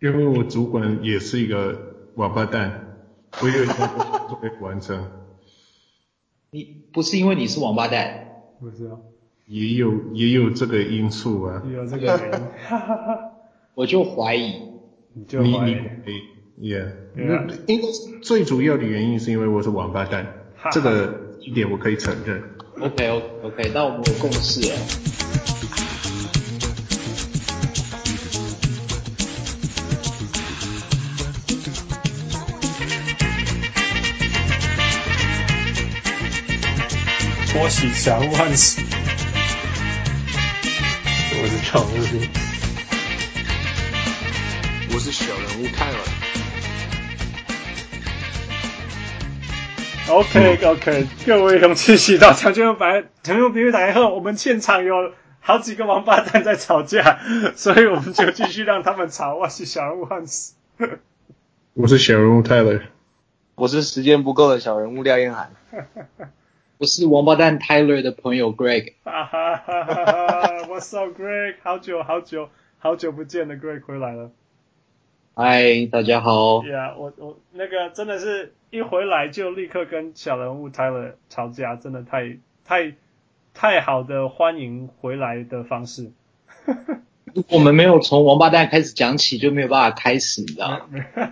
因为我主管也是一个王八蛋，我有一项作业完成。你不是因为你是王八蛋？不是啊。也有也有这个因素啊。也有这个 原因。我就怀疑。你就怀疑。你 yeah，应该最主要的原因是因为我是王八蛋，这个一点我可以承认。OK OK OK，那我们有共识了。我是小人物汉斯，我是常务，我是小人物泰尔。OK OK，各位勇气喜到长久白，长久比喻来后，我们现场有好几个王八蛋在吵架，所以我们就继续让他们吵。我是小人物汉斯，我是小人物泰勒，我是时间不够的小人物廖彦涵。我是王八蛋 Tyler 的朋友 Greg。哈哈哈哈哈！What's up Greg？好久好久好久不见的，Greg 回来了。嗨，大家好。Yeah，我我那个真的是一回来就立刻跟小人物 Tyler 吵架，真的太太太好的欢迎回来的方式。我们没有从王八蛋开始讲起，就没有办法开始，你知道吗？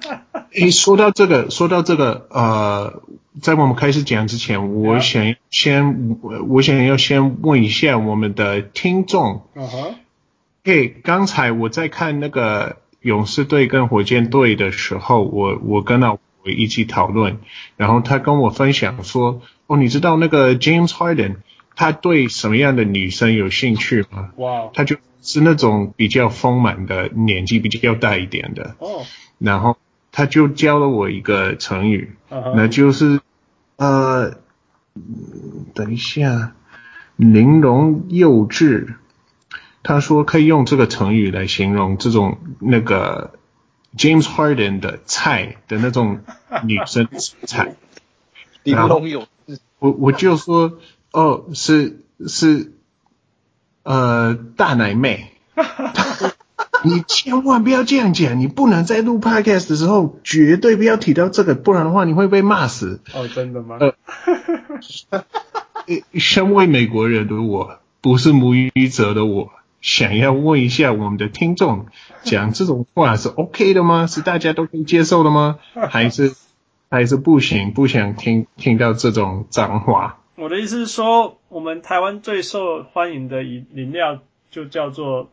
诶，说到这个，说到这个，呃。在我们开始讲之前，我想先，我想要先问一下我们的听众。嗯哼。嘿，刚才我在看那个勇士队跟火箭队的时候，我我跟老我一起讨论，然后他跟我分享说，哦，你知道那个 James Harden 他对什么样的女生有兴趣吗？哇。他就是那种比较丰满的，年纪比较大一点的。哦。Oh. 然后。他就教了我一个成语，uh. 那就是呃，等一下，玲珑幼稚。他说可以用这个成语来形容这种那个 James Harden 的菜的那种女生菜。玲珑幼稚。我我就说哦，是是呃大奶妹。你千万不要这样讲，你不能在录 podcast 的时候绝对不要提到这个，不然的话你会被骂死。哦，真的吗？呃，身为美国人的我，不是母语者的我，想要问一下我们的听众，讲这种话是 OK 的吗？是大家都可以接受的吗？还是还是不行？不想听听到这种脏话？我的意思是说，我们台湾最受欢迎的饮饮料就叫做。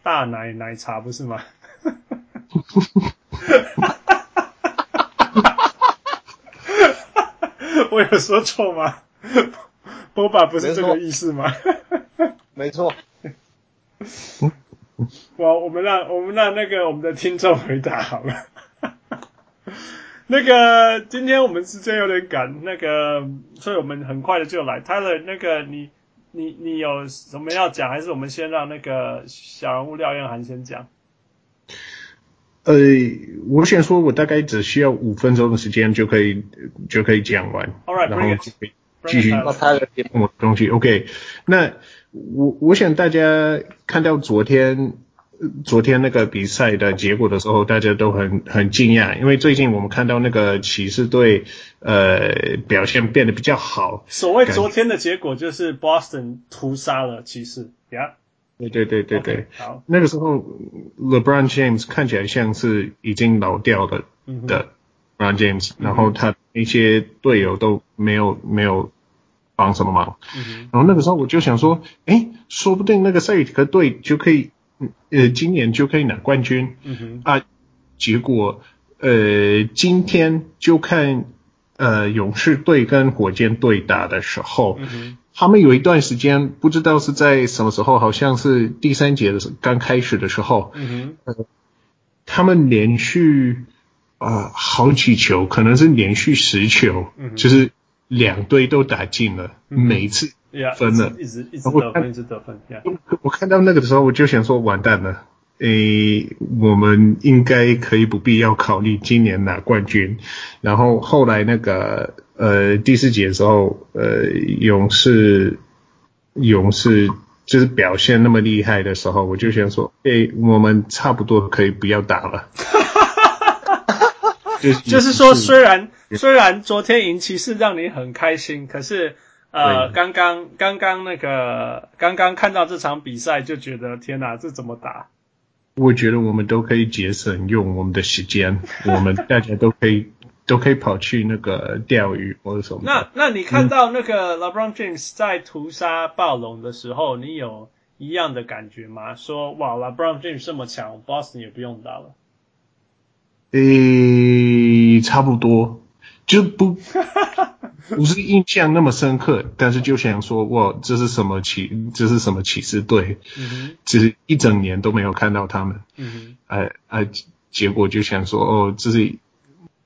大奶奶茶不是吗？我有说错吗？波霸不是这个意思吗？没错。我我们让我们让那个我们的听众回答好了。那个今天我们时间有点赶，那个所以我们很快的就来。Tyler，那个你。你你有什么要讲，还是我们先让那个小人物廖彦涵先讲？呃，我想说，我大概只需要五分钟的时间就可以就可以讲完，All right, 然后继续继续他的东西。OK，那我我想大家看到昨天。昨天那个比赛的结果的时候，大家都很很惊讶，因为最近我们看到那个骑士队呃表现变得比较好。所谓昨天的结果就是 Boston 屠杀了骑士，呀、yeah?。对对对对对。Okay, 好。那个时候 LeBron James 看起来像是已经老掉了的 LeBron James，、嗯、然后他一些队友都没有没有帮什么忙。嗯、然后那个时候我就想说，哎，说不定那个赛尔提克队就可以。呃，今年就可以拿冠军。嗯哼。啊，结果呃，今天就看呃勇士队跟火箭队打的时候，嗯。他们有一段时间不知道是在什么时候，好像是第三节的时候刚开始的时候，嗯哼。呃，他们连续啊、呃、好几球，可能是连续十球，嗯。就是两队都打进了，嗯。每一次。分了，一直一直得分，一直得分。我看到那个的时候，我就想说，完蛋了，诶，我们应该可以不必要考虑今年拿冠军。然后后来那个呃第四节的时候，呃勇士勇士就是表现那么厉害的时候，我就想说，诶、欸，我们差不多可以不要打了。就是就是说，虽然虽然昨天赢骑士让你很开心，可是呃，刚刚刚刚那个刚刚看到这场比赛就觉得天哪，这怎么打？我觉得我们都可以节省用我们的时间，我们大家都可以都可以跑去那个钓鱼或者什么。那那你看到那个 LeBron James 在屠杀暴龙的时候，你有一样的感觉吗？说哇，LeBron James 这么强，Boston 也不用打了。诶，差不多，就不 不是印象那么深刻，但是就想说，哇，这是什么骑，这是什么骑士队？嗯哼，其实一整年都没有看到他们。嗯哼，哎哎，结果就想说，哦，这是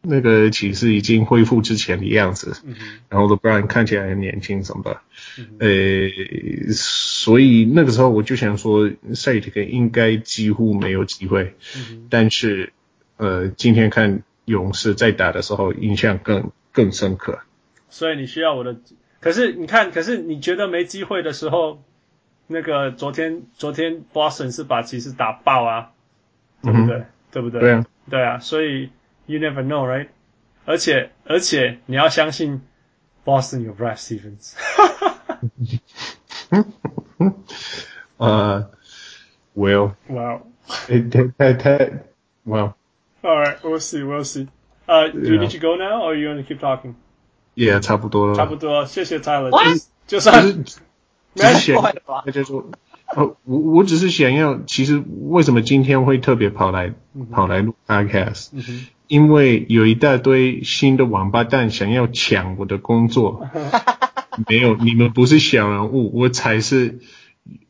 那个骑士已经恢复之前的样子。嗯，然后 LeBron 看起来很年轻，什么的。嗯哼，诶，所以那个时候我就想说，赛提克应该几乎没有机会。嗯，但是。呃，今天看勇士在打的时候，印象更更深刻。所以你需要我的，可是你看，可是你觉得没机会的时候，那个昨天昨天 Boston 是把骑士打爆啊，对不对？嗯、对不对？对啊，对啊，所以 you never know, right？而且而且你要相信 Boston 有 Brad Stevens。呃、uh,，Well，哇，太太太，Well。All right, we'll see, we'll see. Uh, do you need to go now, or are you going to keep talking? Yeah, 差不多了。差不多，谢谢 Tyler。What? 就算，没关系。那就说，哦，我我只是想要，其实为什么今天会特别跑来跑来录 Podcast？因为有一大堆新的王八蛋想要抢我的工作。没有，你们不是小人物，我才是，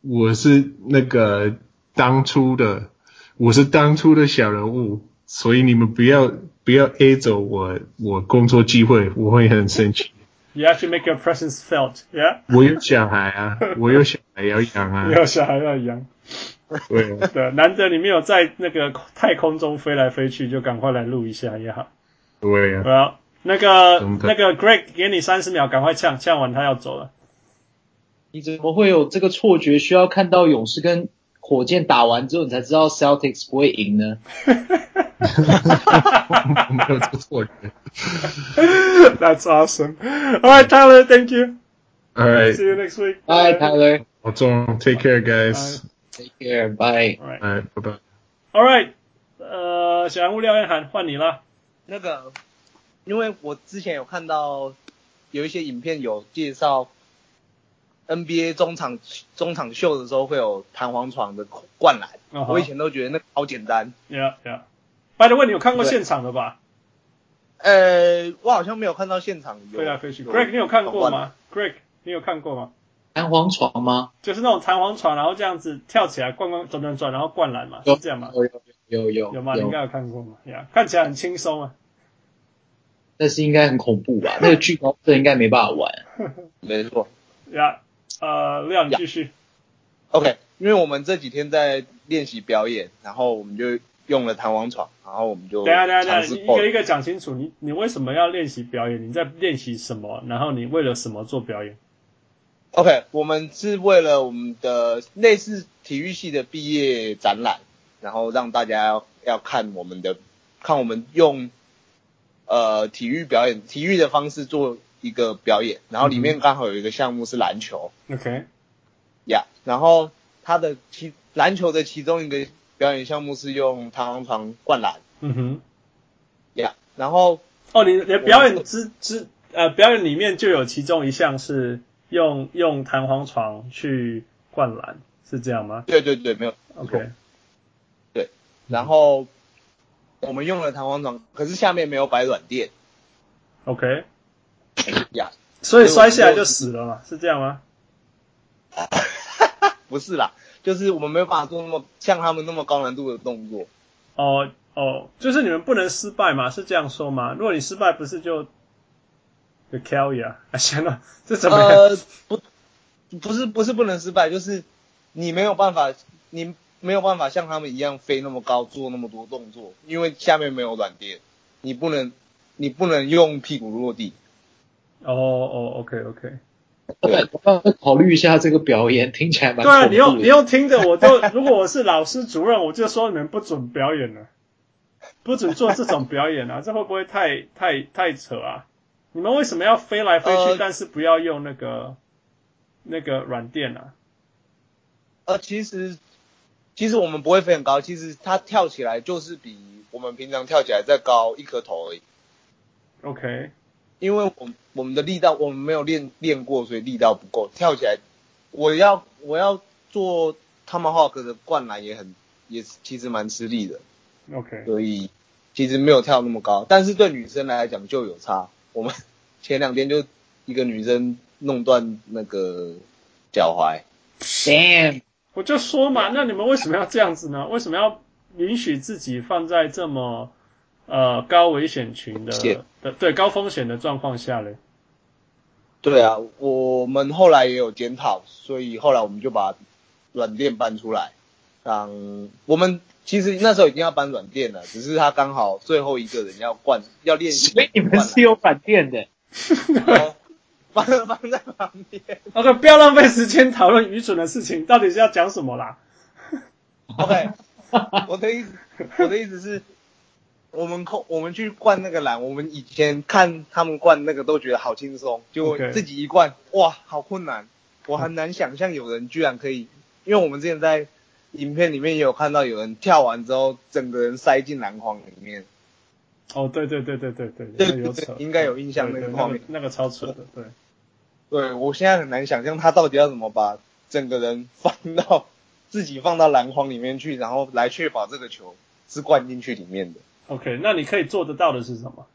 我是那个当初的，我是当初的小人物。所以你们不要不要 A 走我我工作机会，我会很生气。You have to make your presence felt, yeah? 我有小孩啊，我有小孩要养啊。你有小孩要养。对对，难得你没有在那个太空中飞来飞去，就赶快来录一下也好。对啊。好，那个那个 Greg 给你三十秒，赶快呛呛完他要走了。你怎么会有这个错觉？需要看到勇士跟火箭打完之后，你才知道 Celtics 不会赢呢？没有这个错觉。 That's awesome. All right, Tyler, thank you. All right. See you next week. Bye, Tyler. 保重，Take care, guys. Take care. Bye. All right. Bye. Bye. All right. 呃，小人物廖彦涵换你了。那个，因为我之前有看到有一些影片有介绍 NBA 中场中场秀的时候会有弹簧床的灌篮。Uh huh. 我以前都觉得那个好简单。Yeah, yeah. By the way，你有看过现场的吧？呃，我好像没有看到现场有。飞来飞去。Greg，你有看过吗？Greg，你有看过吗？弹簧床吗？就是那种弹簧床，然后这样子跳起来，灌灌转转转，然后灌篮嘛，是这样吗？有有有有有吗？你应该有看过吗？呀，看起来很轻松啊。但是应该很恐怖吧？那个巨高症应该没办法玩。没错。呀，呃，亮，你继续。OK，因为我们这几天在练习表演，然后我们就。用了弹簧床，然后我们就等下等下等下，你一个一个讲清楚。你你为什么要练习表演？你在练习什么？然后你为了什么做表演？OK，我们是为了我们的类似体育系的毕业展览，然后让大家要要看我们的，看我们用呃体育表演、体育的方式做一个表演。然后里面刚好有一个项目是篮球。OK，呀，然后它的其篮球的其中一个。表演项目是用弹簧床灌篮。嗯哼，呀，yeah, 然后哦，你你表演之之呃，表演里面就有其中一项是用用弹簧床去灌篮，是这样吗？对对对，没有。OK，对，然后我们用了弹簧床，可是下面没有摆软垫。OK，呀，所以摔下来就死了嘛？是这样吗？不是啦。就是我们没有办法做那么像他们那么高难度的动作。哦哦，就是你们不能失败嘛？是这样说吗？如果你失败，不是就就 kill 呀？啊，行了，这怎么样？呃，不，不是不是不能失败，就是你没有办法，你没有办法像他们一样飞那么高，做那么多动作，因为下面没有软垫，你不能你不能用屁股落地。哦哦，OK OK。对，我要考虑一下这个表演，听起来蛮。对啊，你用你用听着，我就如果我是老师主任，我就说你们不准表演了，不准做这种表演啊，这会不会太太太扯啊？你们为什么要飞来飞去，呃、但是不要用那个那个软垫啊？呃，其实其实我们不会飞很高，其实它跳起来就是比我们平常跳起来再高一颗头而已。OK。因为我我们的力道我们没有练练过，所以力道不够。跳起来，我要我要做 Tomahawk 的灌篮也很也其实蛮吃力的。OK，所以其实没有跳那么高，但是对女生来讲就有差。我们 前两天就一个女生弄断那个脚踝。Damn，我就说嘛，那你们为什么要这样子呢？为什么要允许自己放在这么？呃，高危险群的的对高风险的状况下嘞，对啊，我们后来也有检讨，所以后来我们就把软垫搬出来。当我们其实那时候已经要搬软垫了，只是他刚好最后一个人要灌要练习，所以你们是有软垫的，放放在旁边。OK，不要浪费时间讨论愚蠢的事情，到底是要讲什么啦？OK，我的意思，我的意思是。我们控我们去灌那个篮，我们以前看他们灌那个都觉得好轻松，就自己一灌.哇，好困难，我很难想象有人居然可以，因为我们之前在影片里面也有看到有人跳完之后，整个人塞进篮筐里面。哦，对对对对对对，对对对，应该有印象那个画面，那个超扯的，对。对，我现在很难想象他到底要怎么把整个人放到自己放到篮筐里面去，然后来确保这个球是灌进去里面的。OK，那你可以做得到的是什么？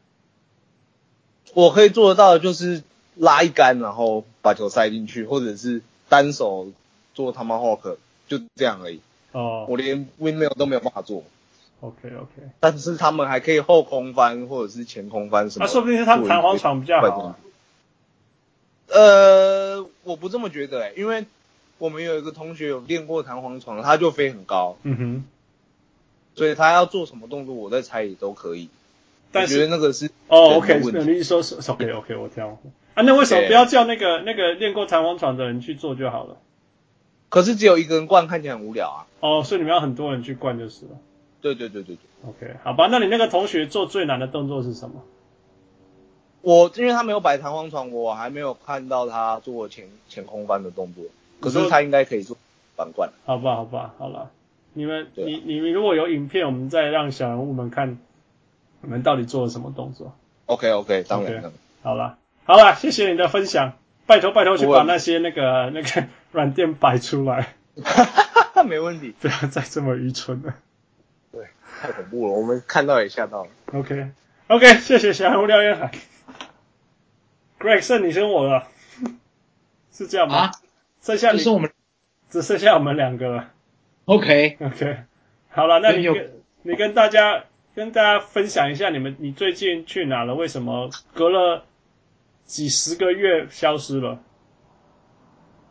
我可以做得到的就是拉一杆，然后把球塞进去，或者是单手做 Tomahawk，就这样而已。哦。我连 Windmill 都没有办法做。OK OK。但是他们还可以后空翻或者是前空翻什么。那、啊、说不定是他们弹簧床比较好、啊。呃，我不这么觉得哎、欸，因为我们有一个同学有练过弹簧床，他就飞很高。嗯哼。所以他要做什么动作，我在猜也都可以。但是我觉得那个是哦，OK，你说是 OK OK，我这样啊，那为什么不要叫那个那个练过弹簧床的人去做就好了？可是只有一个人灌，看起来很无聊啊。哦，所以你们要很多人去灌就是了。对对对对对。OK，好吧，那你那个同学做最难的动作是什么？我因为他没有摆弹簧床，我还没有看到他做前前空翻的动作。可是他应该可以做反灌。好吧，好吧，好了。你们，你你们如果有影片，我们再让小人物们看，你们到底做了什么动作？OK OK，当然好了，好了，谢谢你的分享，拜托拜托去把那些那个 那个软垫摆出来。哈哈哈，没问题。不要再这么愚蠢了。对，太恐怖了，我们看到也吓到了。OK OK，谢谢小人物廖彦海。Greg，剩你生我了，是这样吗？啊、剩下你是我们，只剩下我们两个了。OK OK，好了，那你跟你跟大家跟大家分享一下，你们你最近去哪了？为什么隔了几十个月消失了？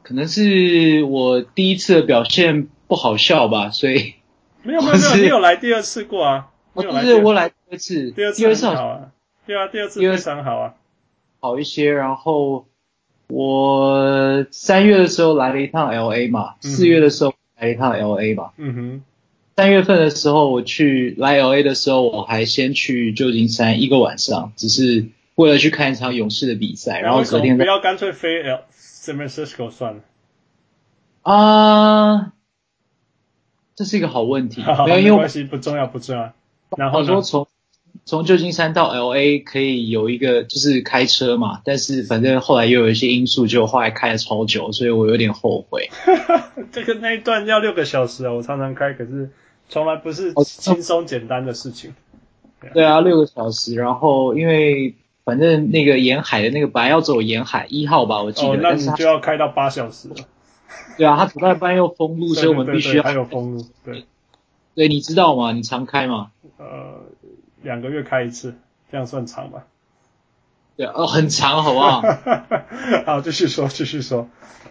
可能是我第一次的表现不好笑吧，所以没有没有没有，你有来第二次过啊？不是我来第二次，第二次很好啊，对啊，第二次非常好啊，好一些。然后我三月的时候来了一趟 LA 嘛，四月的时候。来一趟 LA 吧。嗯哼。三月份的时候，我去来 LA 的时候，我还先去旧金山一个晚上，只是为了去看一场勇士的比赛。然后隔天不要干脆飞 L San Francisco 算了。啊，这是一个好问题。好，没有关系，不重要，不重要。然后说从从旧金山到 LA 可以有一个就是开车嘛，但是反正后来又有一些因素，就后来开了超久，所以我有点后悔。这个那一段要六个小时啊，我常常开，可是从来不是轻松简单的事情。对啊，六个小时，然后因为反正那个沿海的那个本来要走沿海一号吧，我记得，哦，那你就要开到八小时了。对啊，他主办班又封路，所以我们必须要还有封路。对，对，你知道吗？你常开吗？呃。两个月开一次，这样算长吧？对，哦，很长，好不好？好，继续说，继续说。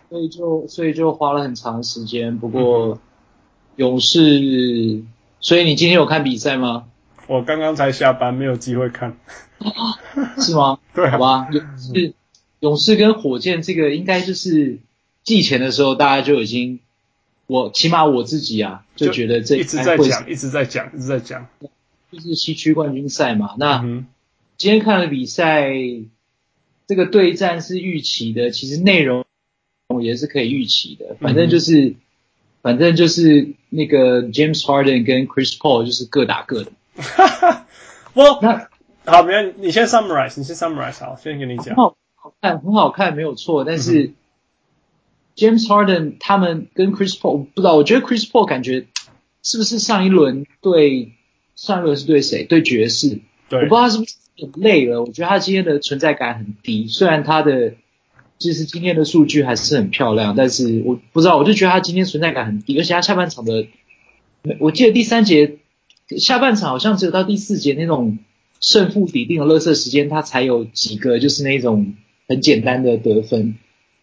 所以就，所以就花了很长时间。不过，嗯、勇士，所以你今天有看比赛吗？我刚刚才下班，没有机会看。是吗？对，好吧。勇士，勇士跟火箭这个应该就是季前的时候大家就已经，我起码我自己啊就觉得这一直在讲，一直在讲，一直在讲，就是西区冠军赛嘛。那、嗯、今天看了比赛，这个对战是预期的，其实内容也是可以预期的，反正就是。嗯反正就是那个 James Harden 跟 Chris Paul 就是各打各的。哈哈，我那好，没有，你先 summarize，你先 summarize，好，先跟你讲。好好看，很好看，没有错。但是 James Harden 他们跟 Chris Paul 不知道，我觉得 Chris Paul 感觉是不是上一轮对上一轮是对谁？对爵士。对。我不知道他是不是很累了。我觉得他今天的存在感很低，虽然他的。其实今天的数据还是很漂亮，但是我不知道，我就觉得他今天存在感很低，而且他下半场的，我记得第三节下半场好像只有到第四节那种胜负底定的垃圾时间，他才有几个就是那种很简单的得分。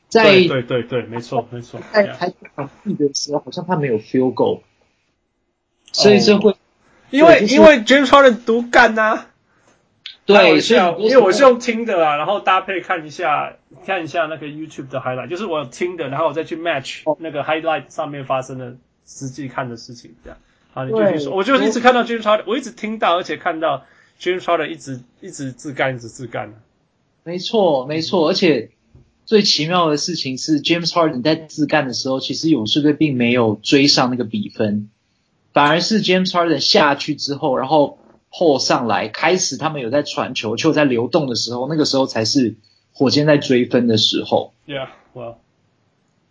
在对对对对，没错没错。在开场的时候，好像他没有 field goal，所以这会、哦、因为、因为 James Harden 独干呐。对，所以因为我是用听的啊，然后搭配看一下看一下那个 YouTube 的 highlight，就是我有听的，然后我再去 match 那个 highlight 上面发生的实际看的事情，这样。好，你继续说。我就一直看到 James Harden，我一直听到，而且看到 James Harden 一直一直自干，一直自干。没错，没错，而且最奇妙的事情是 James Harden 在自干的时候，其实勇士队并没有追上那个比分，反而是 James Harden 下去之后，然后。后上来开始，他们有在传球，球在流动的时候，那个时候才是火箭在追分的时候。Yeah, well.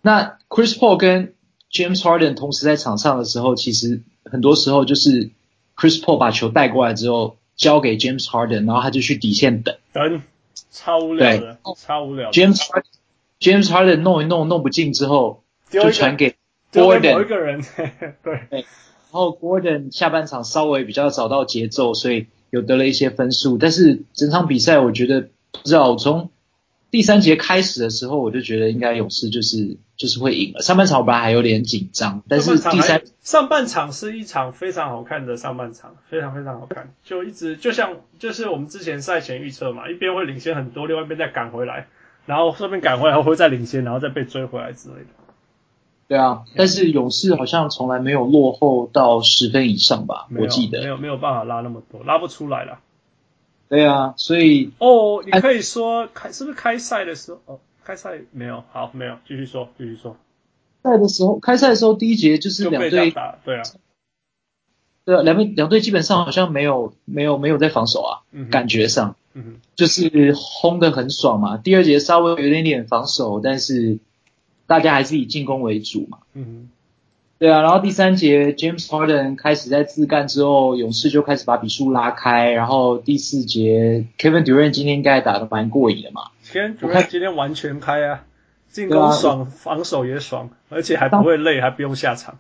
那 Chris Paul 跟 James Harden 同时在场上的时候，其实很多时候就是 Chris Paul 把球带过来之后，交给 James Harden，然后他就去底线等。等，超无聊的，超无聊的。James Harden, James Harden 弄一弄，弄不进之后，就传给 Gordon。某一个人，对。对然后 Gordon 下半场稍微比较找到节奏，所以有得了一些分数。但是整场比赛我觉得不知道，从第三节开始的时候我就觉得应该勇士就是就是会赢了。上半场我本来还有点紧张，但是第三上半场是一场非常好看的上半场，非常非常好看，就一直就像就是我们之前赛前预测嘛，一边会领先很多，另外一边再赶回来，然后顺便赶回来会再领先，然后再被追回来之类的。对啊，但是勇士好像从来没有落后到十分以上吧？我记得没有没有办法拉那么多，拉不出来了。对啊，所以哦，你可以说开是不是开赛的时候？哦，开赛没有，好，没有，继续说，继续说。赛的时候，开赛的时候第一节就是两队打，对啊，对啊，两队两队基本上好像没有没有没有在防守啊，嗯、感觉上，嗯，就是轰的很爽嘛。第二节稍微有点点防守，但是。大家还是以进攻为主嘛。嗯，对啊，然后第三节 James Harden 开始在自干之后，勇士就开始把比数拉开。然后第四节 Kevin Durant 今天应该打得蛮过瘾的嘛。Kevin Durant 今天完全开啊，进攻爽，啊，防守也爽，而且还不会累，还不用下场。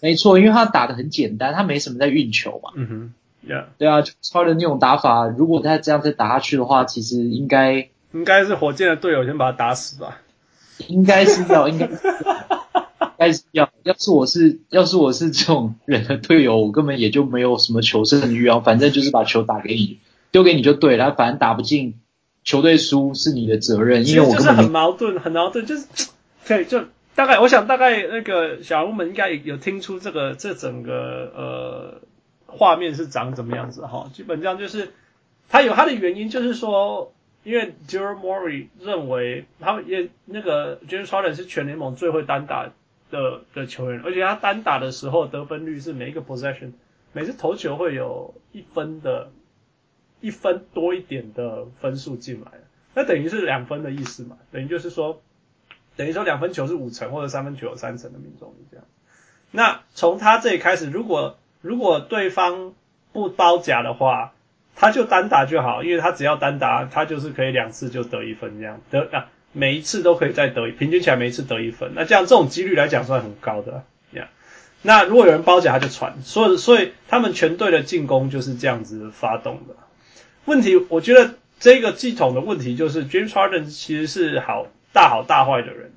没错，因为他打得很简单，他没什么在运球嘛。嗯哼，Yeah，对啊，Harden 那种打法，如果他这样再打下去的话，其实应该应该是火箭的队友先把他打死吧。应该是要，应该是应该是要。要是我是，要是我是这种人的队友，我根本也就没有什么求胜欲啊。反正就是把球打给你，丢给你就对了。反正打不进，球队输是你的责任。因为我就是很矛盾，很矛盾，就是可以就大概，我想大概那个小人物们应该有听出这个这整个呃画面是长怎么样子哈。基本上就是他有他的原因，就是说。因为 Daryl Morey 认为他们也那个 James Harden 是全联盟最会单打的的球员，而且他单打的时候得分率是每一个 possession 每次投球会有一分的，一分多一点的分数进来，那等于是两分的意思嘛？等于就是说，等于说两分球是五成或者三分球有三成的命中率这样。那从他这里开始，如果如果对方不包夹的话。他就单打就好，因为他只要单打，他就是可以两次就得一分这样得啊，每一次都可以再得，平均起来每一次得一分。那这样这种几率来讲算很高的，那如果有人包夹，他就传。所以所以他们全队的进攻就是这样子发动的。问题，我觉得这个系统的问题就是 James Harden 其实是好大好大坏的人，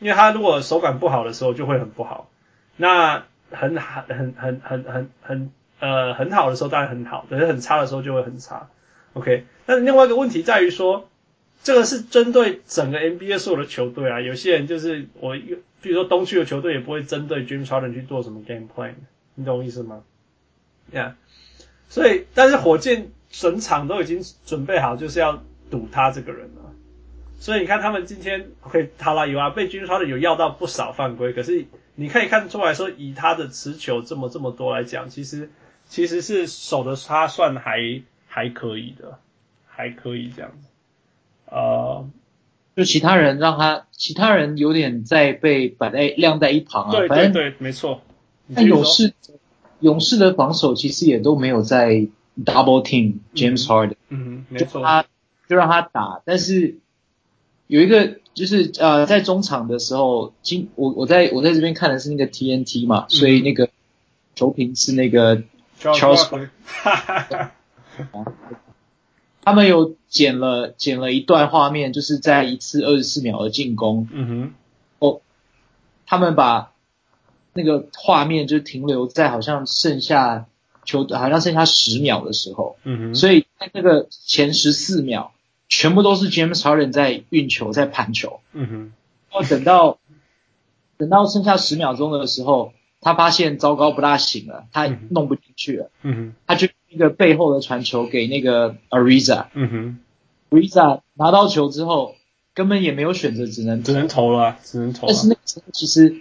因为他如果手感不好的时候就会很不好，那很很很很很很很。呃，很好的时候当然很好，可是很差的时候就会很差。OK，那另外一个问题在于说，这个是针对整个 NBA 所有的球队啊。有些人就是我，比如说东区的球队也不会针对 James Harden 去做什么 game plan，你懂我意思吗？Yeah，所以但是火箭整场都已经准备好就是要赌他这个人了。所以你看他们今天 OK 塔拉尤啊，被 James Harden 有要到不少犯规，可是你可以看出来说，以他的持球这么这么多来讲，其实其实是守的他算还还可以的，还可以这样子。呃，就其他人让他，其他人有点在被摆在晾在一旁啊。对对对，没错。那勇士，勇士的防守其实也都没有在 double team James Harden。嗯，没错。就他，就让他打。但是有一个就是呃，在中场的时候，今我我在我在这边看的是那个 TNT 嘛，嗯、所以那个球评是那个 Charles。他们有剪了剪了一段画面，就是在一次二十四秒的进攻。嗯哼。哦，他们把那个画面就停留在好像剩下球好像剩下十秒的时候。嗯哼。所以在那个前十四秒，全部都是 James Harden 在运球，在盘球。嗯哼。然后等到等到剩下十秒钟的时候，他发现糟糕不大行了，他弄不进去了。嗯哼。他就。一个背后的传球给那个 Ariza，嗯哼，Ariza 拿到球之后根本也没有选择，只能只能投了，只能投。但是那个时候其实，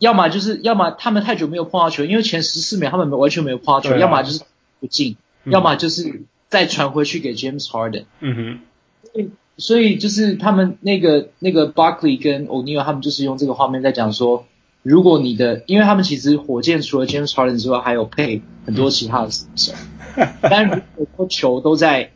要么就是要么他们太久没有碰到球，因为前十四秒他们完全没有碰到球，啊、要么就是不进，嗯、要么就是再传回去给 James Harden。嗯哼，所以所以就是他们那个那个 Barkley 跟 O'Neal 他们就是用这个画面在讲说。如果你的，因为他们其实火箭除了 James Harden 之外，还有配很多其他的射手，但如果说球都在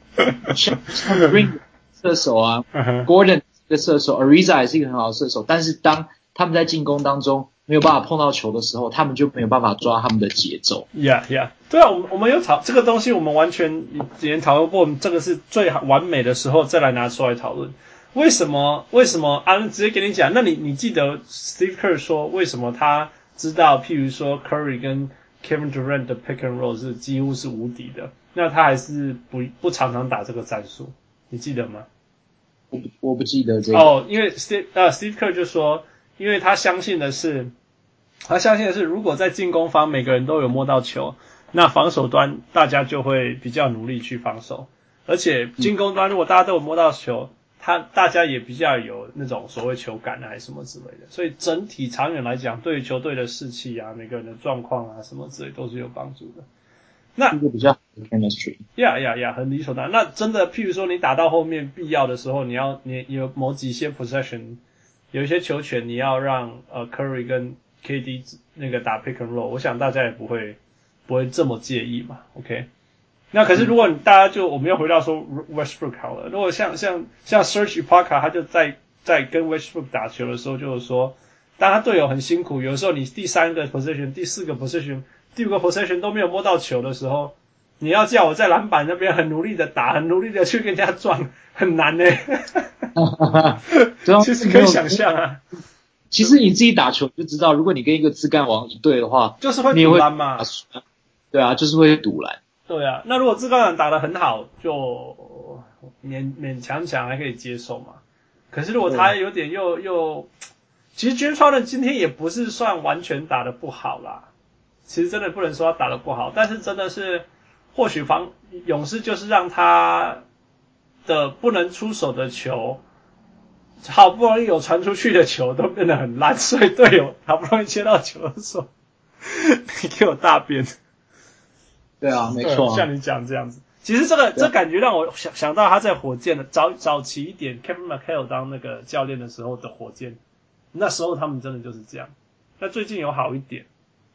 像 像 Ring 射手啊，Gordon 一个射手，Ariza 也是一个很好的射手，但是当他们在进攻当中没有办法碰到球的时候，他们就没有办法抓他们的节奏。Yeah, yeah，对啊，我们我们有讨这个东西，我们完全以前讨论过，我们这个是最完美的时候再来拿出来讨论。为什么？为什么？啊，直接给你讲。那你你记得 Steve Kerr 说为什么他知道，譬如说 Curry 跟 Kevin Durant 的 pick and roll 是几乎是无敌的，那他还是不不常常打这个战术？你记得吗？我不我不记得这个。哦，因为 Steve 呃 Steve Kerr 就说，因为他相信的是，他相信的是，如果在进攻方每个人都有摸到球，那防守端大家就会比较努力去防守，而且进攻端如果大家都有摸到球。他大家也比较有那种所谓球感啊，还是什么之类的，所以整体长远来讲，对于球队的士气啊，每个人的状况啊，什么之类都是有帮助的。那一个比较 chemistry，呀呀呀，很理所当然。那真的，譬如说你打到后面必要的时候，你要你有某几些 possession，有一些球权，你要让呃 Curry 跟 KD 那个打 pick and roll，我想大家也不会不会这么介意嘛，OK。那可是，如果你大家就我们要回到说 Westbrook 好了，如果像像像 Serge Parka 他就在在跟 Westbrook 打球的时候，就是说，当他队友很辛苦，有的时候你第三个 position、第四个 position、第五个 position 都没有摸到球的时候，你要叫我在篮板那边很努力的打，很努力的去跟人家撞，很难呢。其实可以想象啊。其实你自己打球就知道，如果你跟一个自干王一队的话，就是会堵篮嘛。对啊，就是会堵篮。对啊，那如果自高人打得很好，就勉勉强强还可以接受嘛。可是如果他有点又又，其实 James Harden 今天也不是算完全打得不好啦。其实真的不能说他打得不好，但是真的是或许防勇士就是让他的不能出手的球，好不容易有传出去的球都变得很烂，所以队友好不容易接到球的时候，你给我大便。对啊，没错、啊，像你讲这样子，其实这个这感觉让我想想到他在火箭的早早期一点，Kevin McHale 当那个教练的时候的火箭，那时候他们真的就是这样。那最近有好一点，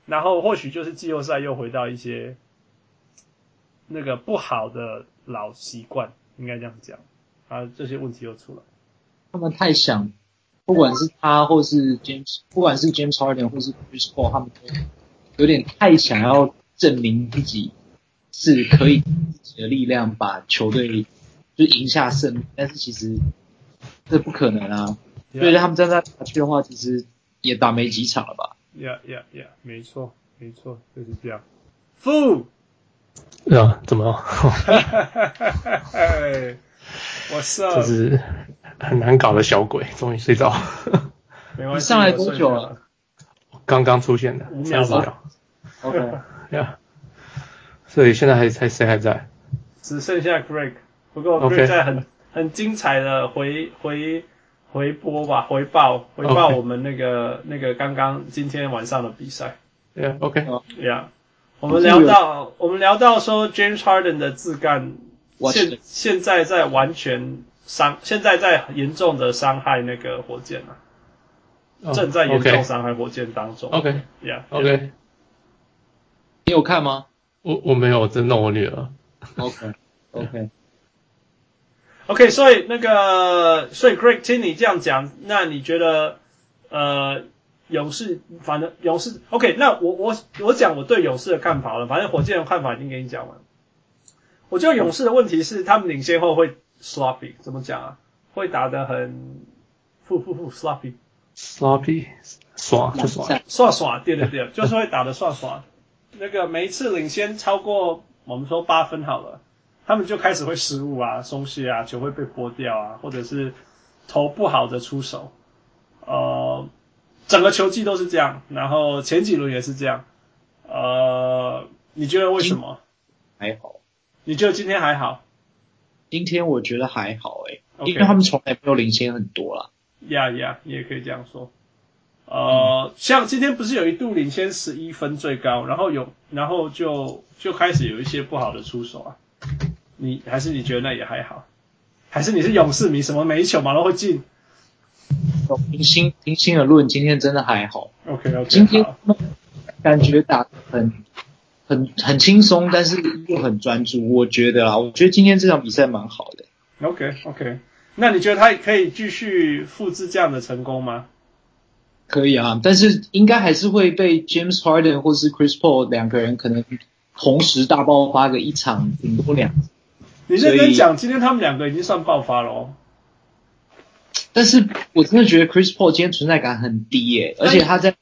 然后或许就是季后赛又回到一些那个不好的老习惯，应该这样讲啊，这些问题又出来。他们太想，不管是他或是 James，不管是 James Harden 或是 Chris Paul，他们都有点太想要。证明自己是可以自己的力量把球队就赢下胜，但是其实这不可能啊！所以他们站在打去的话，其实也打没几场了吧？Yeah, yeah, yeah，没错，没错，就是这样。Fu，对啊，怎么了？我是，这是很难搞的小鬼，终于睡着。没关系，你上来多久了？刚刚出现的，五秒钟。OK，呀，所以现在还还谁还在？只剩下 Greg，不过 Greg 在很很精彩的回回回播吧，回报回报我们那个那个刚刚今天晚上的比赛。Yeah，OK，Yeah，我们聊到我们聊到说 James Harden 的自干现现在在完全伤，现在在严重的伤害那个火箭啊，正在严重伤害火箭当中。OK，Yeah，OK。你有看吗？我我没有，真弄我女儿。OK，OK，OK。所以那个，所以 Greg 听你这样讲，那你觉得呃，勇士反正勇士 OK，那我我我讲我对勇士的看法了，反正火箭的看法已经给你讲完。我觉得勇士的问题是他们领先后会 sloppy，怎么讲啊？会打得很负负负 sloppy，sloppy 耍就耍耍耍，对对对，就是会打得耍耍。那个每一次领先超过我们说八分好了，他们就开始会失误啊、松懈啊，球会被拨掉啊，或者是投不好的出手，呃，整个球季都是这样，然后前几轮也是这样，呃，你觉得为什么？还好，你觉得今天还好？今天我觉得还好诶.因为他们从来没有领先很多啦。呀呀，你也可以这样说。呃，像今天不是有一度领先十一分最高，然后有，然后就就开始有一些不好的出手啊。你还是你觉得那也还好？还是你是勇士迷，什么每一球嘛都会进？平心平心而论，今天真的还好。OK OK。今天感觉打很很很轻松，但是又很专注。我觉得啊，我觉得今天这场比赛蛮好的。OK OK。那你觉得他可以继续复制这样的成功吗？可以啊，但是应该还是会被 James Harden 或是 Chris Paul 两个人可能同时大爆发个一场，顶多两。你认真讲，今天他们两个已经算爆发了哦。但是我真的觉得 Chris Paul 今天存在感很低耶，而且他在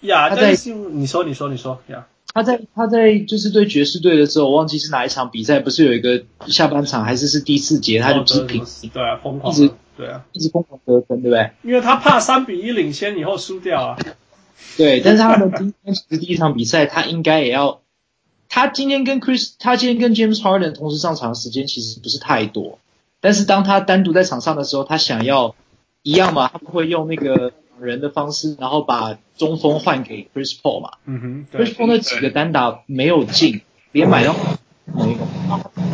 呀，他在你说你说你说呀，他在他在就是对爵士队的时候，我忘记是哪一场比赛，不是有一个下半场还是是第四节，他就批评，对啊，疯狂一直。对啊，一直疯狂得分，对不对？因为他怕三比一领先以后输掉啊。对，但是他们今天其实第一场比赛，他应该也要。他今天跟 Chris，他今天跟 James Harden 同时上场的时间其实不是太多。但是当他单独在场上的时候，他想要一样嘛，他不会用那个人的方式，然后把中锋换给 Chris Paul 嘛。嗯哼。Chris Paul 那几个单打没有进，连买到没有。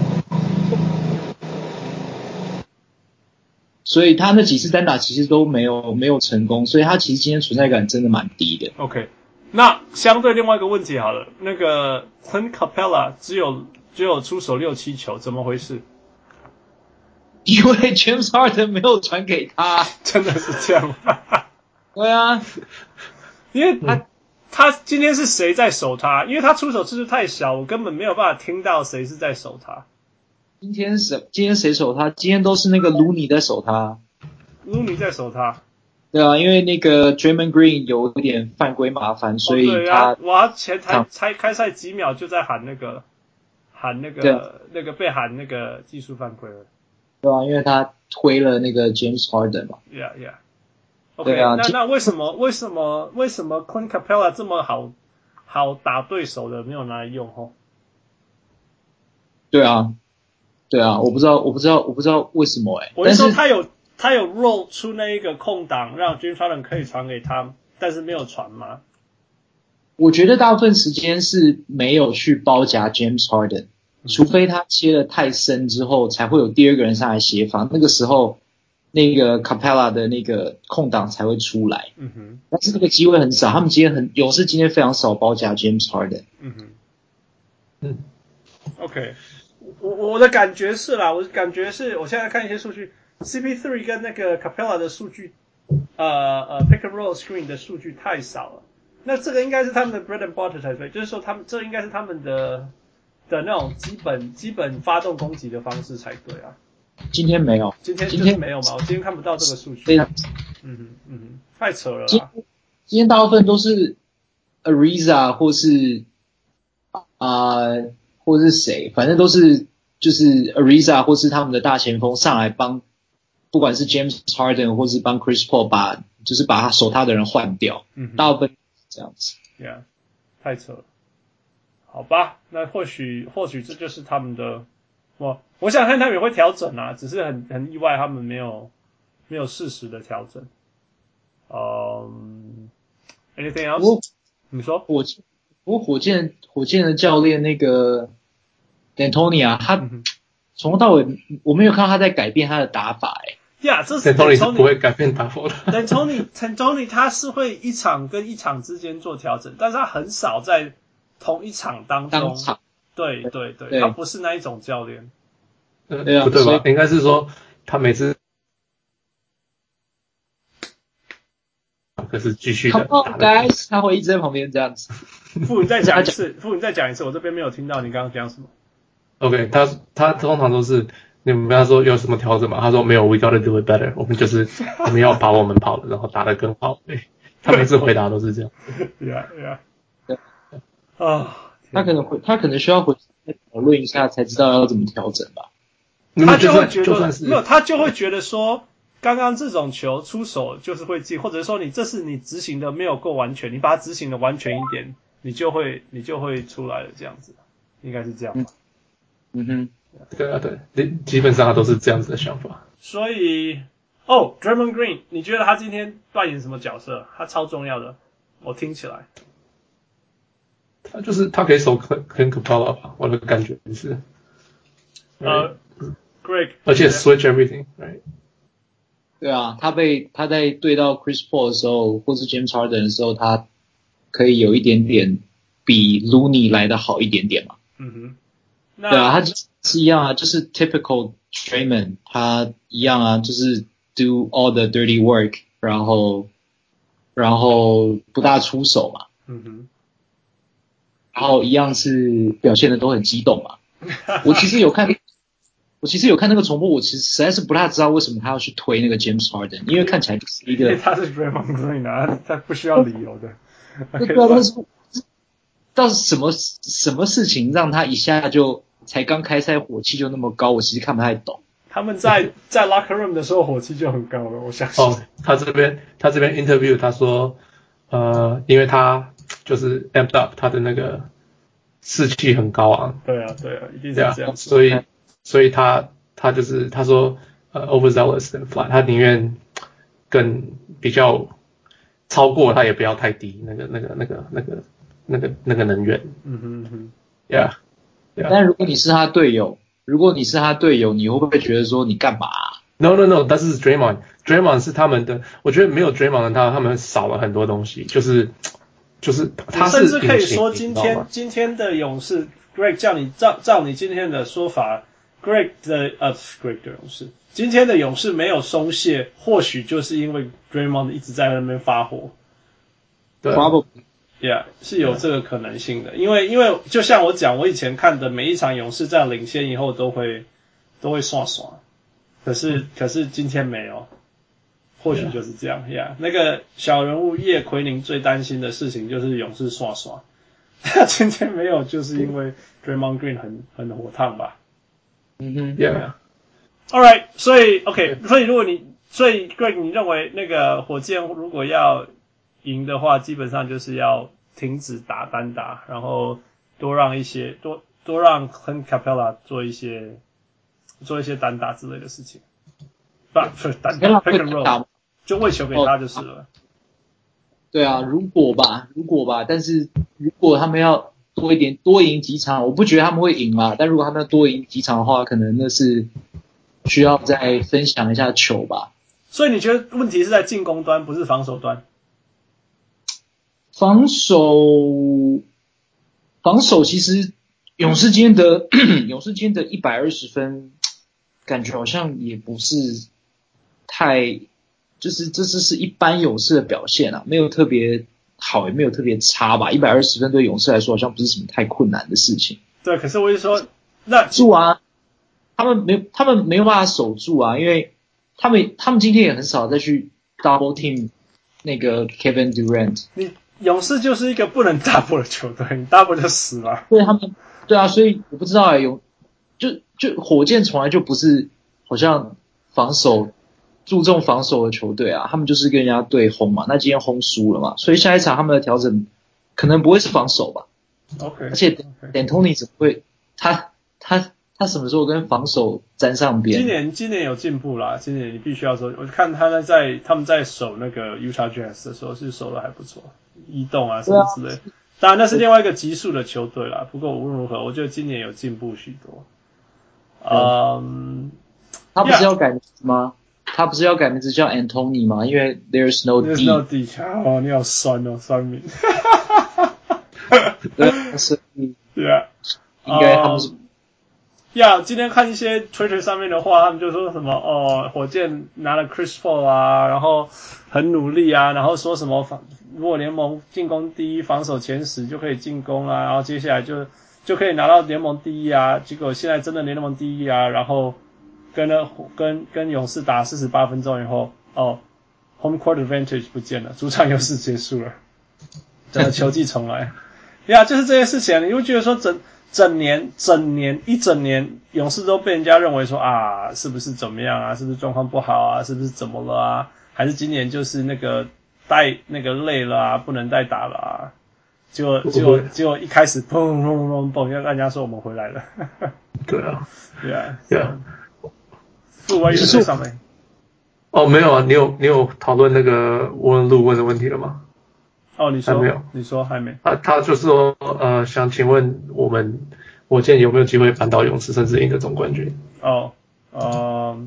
所以他那几次单打其实都没有没有成功，所以他其实今天存在感真的蛮低的。OK，那相对另外一个问题好了，那个 Clint Capela 只有只有出手六七球，怎么回事？因为 James Harden 没有传给他，真的是这样吗？对啊，因为他、嗯、他今天是谁在守他？因为他出手次数太小，我根本没有办法听到谁是在守他。今天谁？今天谁守他？今天都是那个卢尼在守他。卢尼在守他。对啊，因为那个 Draymond Green 有一点犯规麻烦，所以他。啊，哇，前才才开赛几秒就在喊那个，喊那个那个被喊那个技术犯规了。对啊，因为他推了那个 James Harden 嘛。Yeah, yeah. 对啊，那那为什么为什么为什么 Clint Capela 这么好好打对手的没有拿来用？吼。对啊。对啊，我不知道，我不知道，我不知道为什么哎、欸。我是说他有他有 roll 出那一个空档，让 James Harden 可以传给他，但是没有传吗？我觉得大部分时间是没有去包夹 James Harden，除非他切的太深之后，才会有第二个人上来协防，那个时候那个 Capela 的那个空档才会出来。嗯哼。但是那个机会很少，他们今天很勇士今天非常少包夹 James Harden。嗯哼。嗯。OK。我我的感觉是啦，我的感觉是我现在看一些数据，CP3 跟那个 Capella 的数据，呃呃 Pick and Roll Screen 的数据太少了。那这个应该是他们的 Bread and Butter 才对，就是说他们这应该是他们的的那种基本基本发动攻击的方式才对啊。今天没有，今天今天没有吗？我今天看不到这个数据。非常，嗯哼嗯哼，太扯了啦。今天今天大部分都是 Ariza 或是啊。呃或是谁，反正都是就是 Ariza 或是他们的大前锋上来帮，不管是 James Harden 或是帮 Chris Paul 把，就是把他守他的人换掉，嗯，大部分这样子。Yeah，太扯了。好吧，那或许或许这就是他们的，我我想看他们也会调整啊，只是很很意外他们没有没有适时的调整。嗯、um,，anything else？你说火箭，我火箭火箭的教练那个 D'Antoni 啊，他从头到尾我没有看到他在改变他的打法、欸，哎。呀，这是 D'Antoni 是不会改变打法的。D'Antoni 他是会一场跟一场之间做调整，但是他很少在同一场当中。当场。对对对，对，他不是那一种教练。呃，对啊，不对吧？应该是说他每次。可是继续的。Come on, guys，他会一直在旁边这样子。傅，你再讲一次。傅，你再讲一次，我这边没有听到你刚刚讲什么。OK，他他通常都是你们跟他说有什么调整吗？他说没有，We gotta do it better。我们就是 我们要把我们跑的，然后打得更好。对，他每次回答都是这样。Yeah, yeah. 啊，他可能会，他可能需要回讨论一下才知道要怎么调整吧。他就会觉得没有，他就会觉得说。刚刚这种球出手就是会进，或者说你这是你执行的没有够完全，你把它执行的完全一点，你就会你就会出来了这样子，应该是这样。嗯，嗯哼，对啊对，基本上他都是这样子的想法。所以，哦，Draymond Green，你觉得他今天扮演什么角色？他超重要的，我听起来。他就是他可以守很很可怕吧，我的感觉是。呃，Greg，而且 switch everything，right？对啊，他被他在对到 Chris Paul 的时候，或是 James Harden 的时候，他可以有一点点比 Looney 来的好一点点嘛。嗯哼，对啊，他是一样啊，就是 typical Draymond，他一样啊，就是 do all the dirty work，然后然后不大出手嘛。嗯哼，然后一样是表现的都很激动嘛。我其实有看。我其实有看那个重播，我其实实在是不大知道为什么他要去推那个 James Harden，因为看起来就是一个。他是 Draymond Green 啊，他不需要理由的。不知道他是，到底什么什么事情让他一下就才刚开赛火气就那么高？我其实看不太懂。他们在 在 Locker Room 的时候火气就很高了，我相信。哦，他这边他这边 Interview 他说，呃，因为他就是 Amped Up，他的那个士气很高昂。对啊，对啊，一定是这样，所以。所以他他就是他说呃 overzealous and flat，他宁愿更比较超过他也不要太低，那个那个那个那个那个那个能源。嗯哼嗯哼 yeah。但如果你是他队友，如果你是他队友，你会不会觉得说你干嘛啊？No no no，但是 Draymond，Draymond 是他们的，我觉得没有 Draymond 的他他们少了很多东西，就是就是他是甚至可以说今天今天的勇士 Greg 叫你照照你今天的说法。Greg 的呃，Greg 的勇士，今天的勇士没有松懈，或许就是因为 Draymond 一直在那边发火。对，Yeah，是有这个可能性的，因为因为就像我讲，我以前看的每一场勇士在领先以后都会都会刷刷，可是可是今天没有，或许就是这样。Yeah，那个小人物叶奎宁最担心的事情就是勇士刷刷，他 今天没有，就是因为 Draymond Green 很很火烫吧。嗯哼，Yeah，All right，所以 OK，所以如果你，所以 Greg，你认为那个火箭如果要赢的话，基本上就是要停止打单打，然后多让一些多多让 Clint Capela 做一些做一些单打之类的事情，不是单打 pick and roll，就喂球给他就是了。对啊，如果吧，如果吧，但是如果他们要。多一点，多赢几场，我不觉得他们会赢嘛。但如果他们要多赢几场的话，可能那是需要再分享一下球吧。所以你觉得问题是在进攻端，不是防守端？防守，防守其实勇士今天的 勇士今天的一百二十分，感觉好像也不是太，就是这只是一般勇士的表现啊，没有特别。好也没有特别差吧，一百二十分对勇士来说好像不是什么太困难的事情。对，可是我就说，那住啊，他们没他们没有办法守住啊，因为他们他们今天也很少再去 double team 那个 Kevin Durant。你勇士就是一个不能 double 的球队，你 double 就死了。对他们，对啊，所以我不知道哎，勇就就火箭从来就不是好像防守注重防守的球队啊，他们就是跟人家对轰嘛，那今天轰输了嘛，所以下一场他们的调整可能不会是防守吧。OK，而且 d a n t o n y 怎么会他他他什么时候跟防守沾上边？今年今年有进步啦，今年你必须要说，我看他在在他们在守那个 Utah Jazz 的时候是守的还不错，移动啊什么之类。当然那是另外一个级数的球队啦，不过无论如何，我觉得今年有进步许多。嗯，他不是要改名字吗？他不是要改名字叫 Anthony 吗？因为 There's no D。There's no D。哦，你好酸哦，酸民。对，是，对啊，应该他们是。呀，今天看一些 Twitter 上面的话，他们就说什么哦，火箭拿了 Chris Paul 啊，然后很努力啊，然后说什么防，如果联盟进攻第一，防守前十就可以进攻啊，然后接下来就就可以拿到联盟第一啊。结果现在真的联盟第一啊，然后跟了跟跟勇士打四十八分钟以后，哦，Home Court Advantage 不见了，主场优势结束了，整个球季重来。呀，就是这些事情，你会觉得说整整年、整年一整年，勇士都被人家认为说啊，是不是怎么样啊？是不是状况不好啊？是不是怎么了啊？还是今年就是那个带那个累了啊，不能再打了啊？结果结果结果一开始砰砰砰砰砰，要人家说我们回来了。对啊，对啊，对啊。副威是上面。哦，没有啊，你有你有讨论那个问路问的问题了吗？哦，你说还没有？你说还没？他他就是说，呃，想请问我们火箭有没有机会扳倒勇士，甚至赢得总冠军？哦，呃，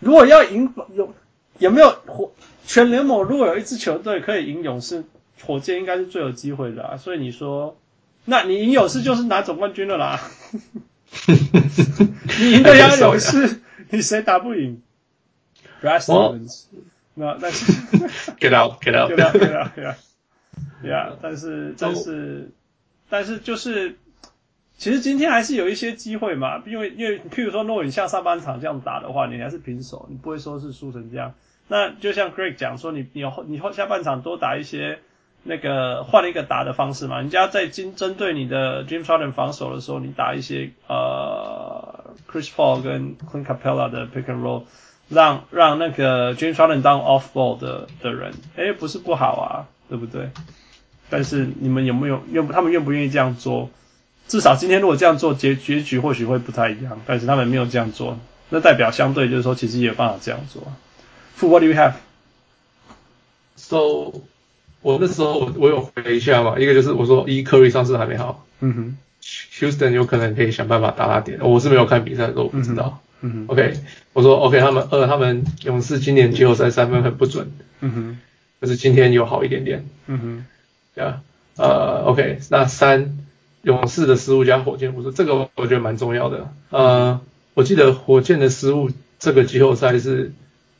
如果要赢有有没有火全联盟如果有一支球队可以赢勇士，火箭应该是最有机会的啊。所以你说，那你赢勇士就是拿总冠军了啦。你赢得了勇士，你谁打不赢？Brad Stevens 那但是 get out get out get out get out yeah yeah 但是但是但是就是其实今天还是有一些机会嘛，因为因为譬如说，如果你像上半场这样打的话，你还是平手，你不会说是输成这样。那就像 Greg 讲说，你你后你后下半场多打一些那个换了一个打的方式嘛，人家在针针对你的 James Harden 防守的时候，你打一些呃 Chris Paul 跟 Clint Capela 的 Pick and Roll。让让那个 James Harden 当 off ball 的的人，哎，不是不好啊，对不对？但是你们有没有愿他们愿不愿意这样做？至少今天如果这样做，结结局或许会不太一样。但是他们没有这样做，那代表相对就是说，其实也有办法这样做。What do you have? So 我那时候我我有回一下嘛，一个就是我说一 Curry 上次还没好，嗯哼，Houston 有可能可以想办法打打点，我是没有看比赛的时候我不知道。嗯 OK，我说 OK，他们二他们勇士今年季后赛三分很不准，嗯哼，可是今天有好一点点，嗯哼，对啊，呃，OK，那三勇士的失误加火箭，我说这个我觉得蛮重要的，呃，我记得火箭的失误这个季后赛是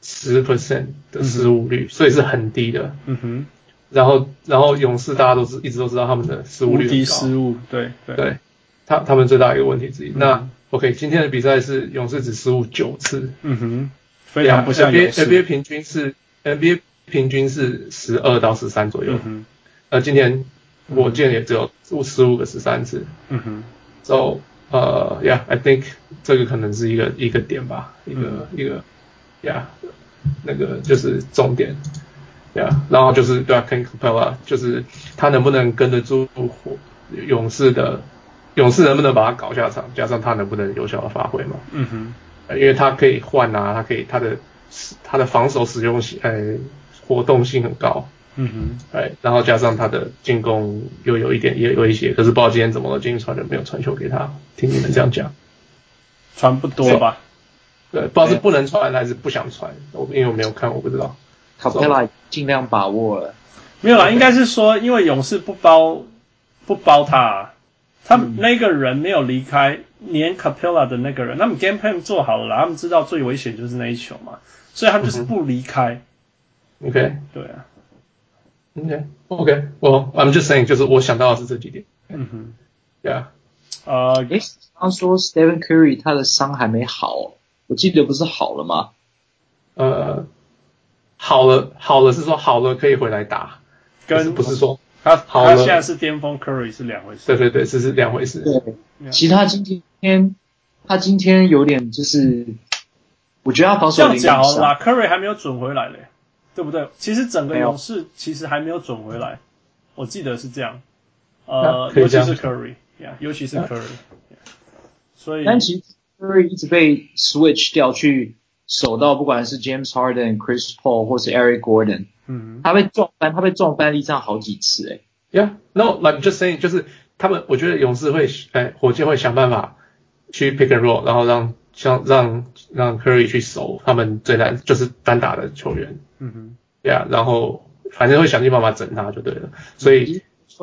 十 percent 的失误率，嗯、所以是很低的，嗯哼，然后然后勇士大家都是一直都知道他们的失误率很高，无敌失误，对对，对，他他们最大一个问题之一，嗯、那。OK，今天的比赛是勇士只失误九次，嗯哼，非常不像 NBA NBA 平均是 NBA 平均是十二到十三左右，嗯哼，呃，今天火箭也只有十五个十三次，嗯哼，So，呃，Yeah，I think 这个可能是一个一个点吧，一个、嗯、一个，Yeah，那个就是重点，Yeah，然后就是对啊，Clint Capela，就是他能不能跟得住火勇士的。勇士能不能把他搞下场？加上他能不能有效的发挥嘛？嗯哼，因为他可以换啊，他可以他的他的防守使用性，呃，活动性很高。嗯哼，哎，然后加上他的进攻又有一点也威胁，可是不知道今天怎么了，今天传人没有传球给他，听你们这样讲，传不多吧？对，不知道是不能传还是不想传，我因为我没有看，我不知道。卡佩拉尽量把握了，没有啦，应该是说因为勇士不包不包他。他们那个人没有离开，连 Capela 的那个人，他们 game plan 做好了啦，他们知道最危险就是那一球嘛，所以他们就是不离开。嗯、OK，对啊。OK，OK，well I'm just saying，就是我想到的是这几点。嗯哼，Yeah。呃，诶，刚说 Stephen Curry 他的伤还没好，我记得不是好了吗？呃，好了，好了是说好了可以回来打，跟不是说。他他现在是巅峰，Curry 是两回事。对对对，这是两回事。对，其他今天天他今天有点就是，我觉得他防守这样讲好了，Curry 还没有准回来嘞，对不对？其实整个勇士其实还没有准回来，我记得是这样。呃，尤其是 Curry，尤其是 Curry，所以。但其实 Curry 一直被 switch 掉去守到，不管是 James Harden、Chris Paul 或是 Eric Gordon，嗯，他被撞翻，他被撞翻地上好几次，哎。Yeah，no，like just saying，就是他们，我觉得勇士会，哎，火箭会想办法去 pick and roll，然后让像让让 Curry 去守他们最难就是单打的球员，嗯哼，Yeah，然后反正会想尽办法整他就对了，所以。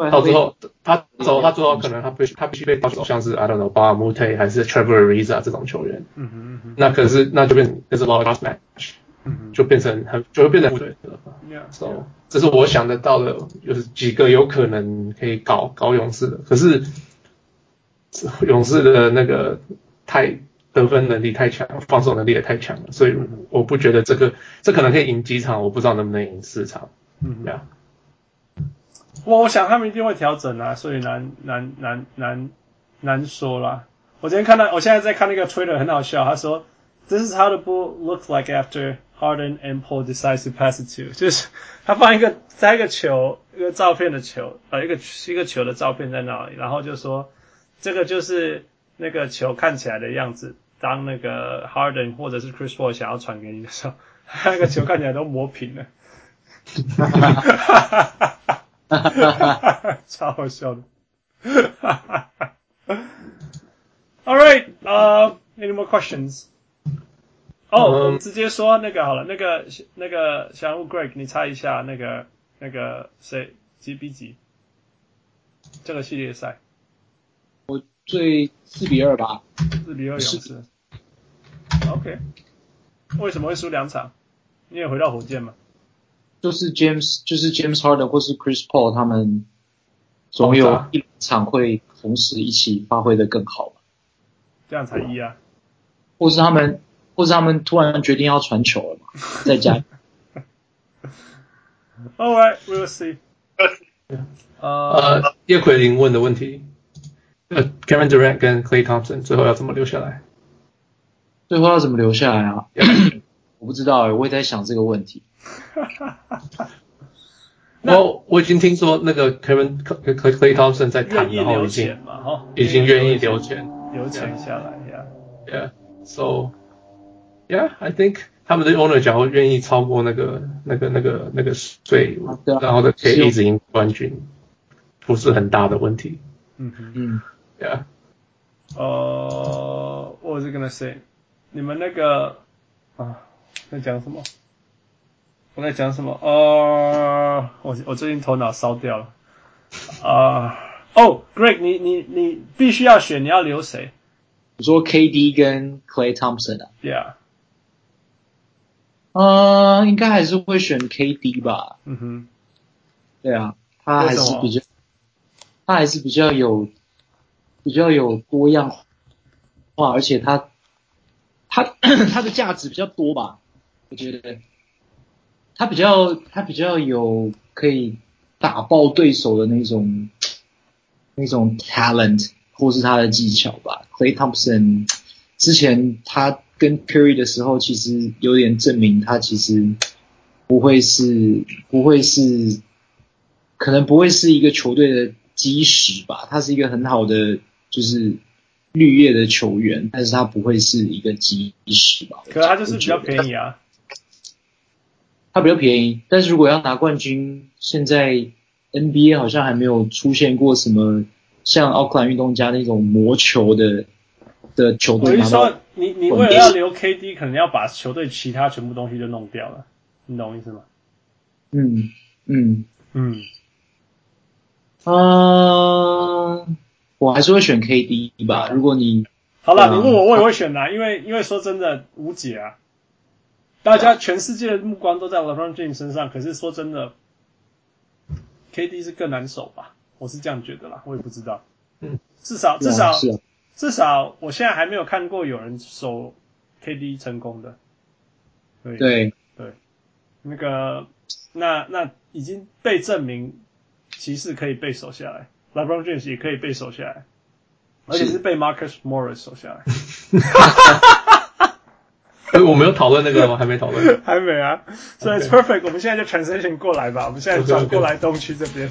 到最后，他走，他最后可能他必须他必须被走像是 I don't know Mbah a Moute 还是 Trevor Ariza 这种球员。嗯哼嗯哼。那可是那就变成就是 lost match。就变成很就会变成对的。Yeah. So 这是我想得到的，就是几个有可能可以搞搞勇士的。可是勇士的那个太得分能力太强，防守能力也太强了，所以我不觉得这个这可能可以赢几场，我不知道能不能赢四场。嗯呀。Yeah. 我我想他们一定会调整啊，所以难难难难难说啦。我今天看到，我现在在看那个 Twitter 很好笑，他说 This is how the ball looks like after Harden and Paul decides to pass it to，就是他放一个在一个球一个照片的球，呃一个一个球的照片在那里，然后就说这个就是那个球看起来的样子，当那个 Harden 或者是 Chris Paul 想要传给你的时候，那个球看起来都磨平了。哈哈哈哈哈。哈哈哈哈超好笑的，哈哈哈哈 All right, uh, any more questions? 哦、oh, 嗯，我们直接说那个好了，那个那个小人物 Greg，你猜一下那个那个谁几比几？这个系列赛，我最四比二吧，四比二勇士。OK，为什么会输两场？你也回到火箭吗？就是 James，就是 James Harden 或是 Chris Paul，他们总有一场会同时一起发挥的更好。这样才一啊。或是他们，或是他们突然决定要传球了嘛，在家。All right, we'll see. 呃，叶奎林问的问题，呃，Kevin Durant 跟 Klay Thompson 最后要怎么留下来？最后要怎么留下来啊？我不知道哎，我也在想这个问题。我我已经听说那个 Kevin Klay Thompson 在谈，然后已经已经愿意留钱留钱下来，Yeah，So Yeah，I think 他们的 owner 假如愿意超过那个那个那个那个税，然后的可以一直赢冠军，不是很大的问题。嗯嗯，Yeah。呃，我是 gonna say，你们那个啊在讲什么？我在讲什么？呃，我我最近头脑烧掉了。啊，哦，Greg，你你你必须要选，你要留谁？你说 KD 跟 Klay Thompson 啊？Yeah。呃，应该还是会选 KD 吧。嗯哼。对啊，他还是比较，他还是比较有比较有多样化，而且他他 他的价值比较多吧，我觉得。他比较，他比较有可以打爆对手的那种那种 talent，或是他的技巧吧。Clay Thompson 之前他跟 Curry 的时候，其实有点证明他其实不会是不会是，可能不会是一个球队的基石吧。他是一个很好的就是绿叶的球员，但是他不会是一个基石吧。可他就是比较便宜啊。他比较便宜，但是如果要拿冠军，现在 NBA 好像还没有出现过什么像奥克兰运动家那种魔球的的球队。我是说，你你为了要留 KD，可能要把球队其他全部东西都弄掉了，你懂我意思吗？嗯嗯嗯。啊、呃，我还是会选 KD 吧。如果你好了，你问我，我也会选啦，因为因为说真的无解啊。大家全世界的目光都在 LeBron James 身上，可是说真的，KD 是更难守吧？我是这样觉得啦，我也不知道。嗯，至少至少至少，我现在还没有看过有人守 KD 成功的。对对对，那个那那已经被证明，骑士可以被守下来，LeBron James 也可以被守下来。而且是被 Marcus Morris 守下来。我们有讨论那个吗？还没讨论。还没啊。所以 it's perfect，我们现在就 transition 过来吧。我们现在转过来东区这边。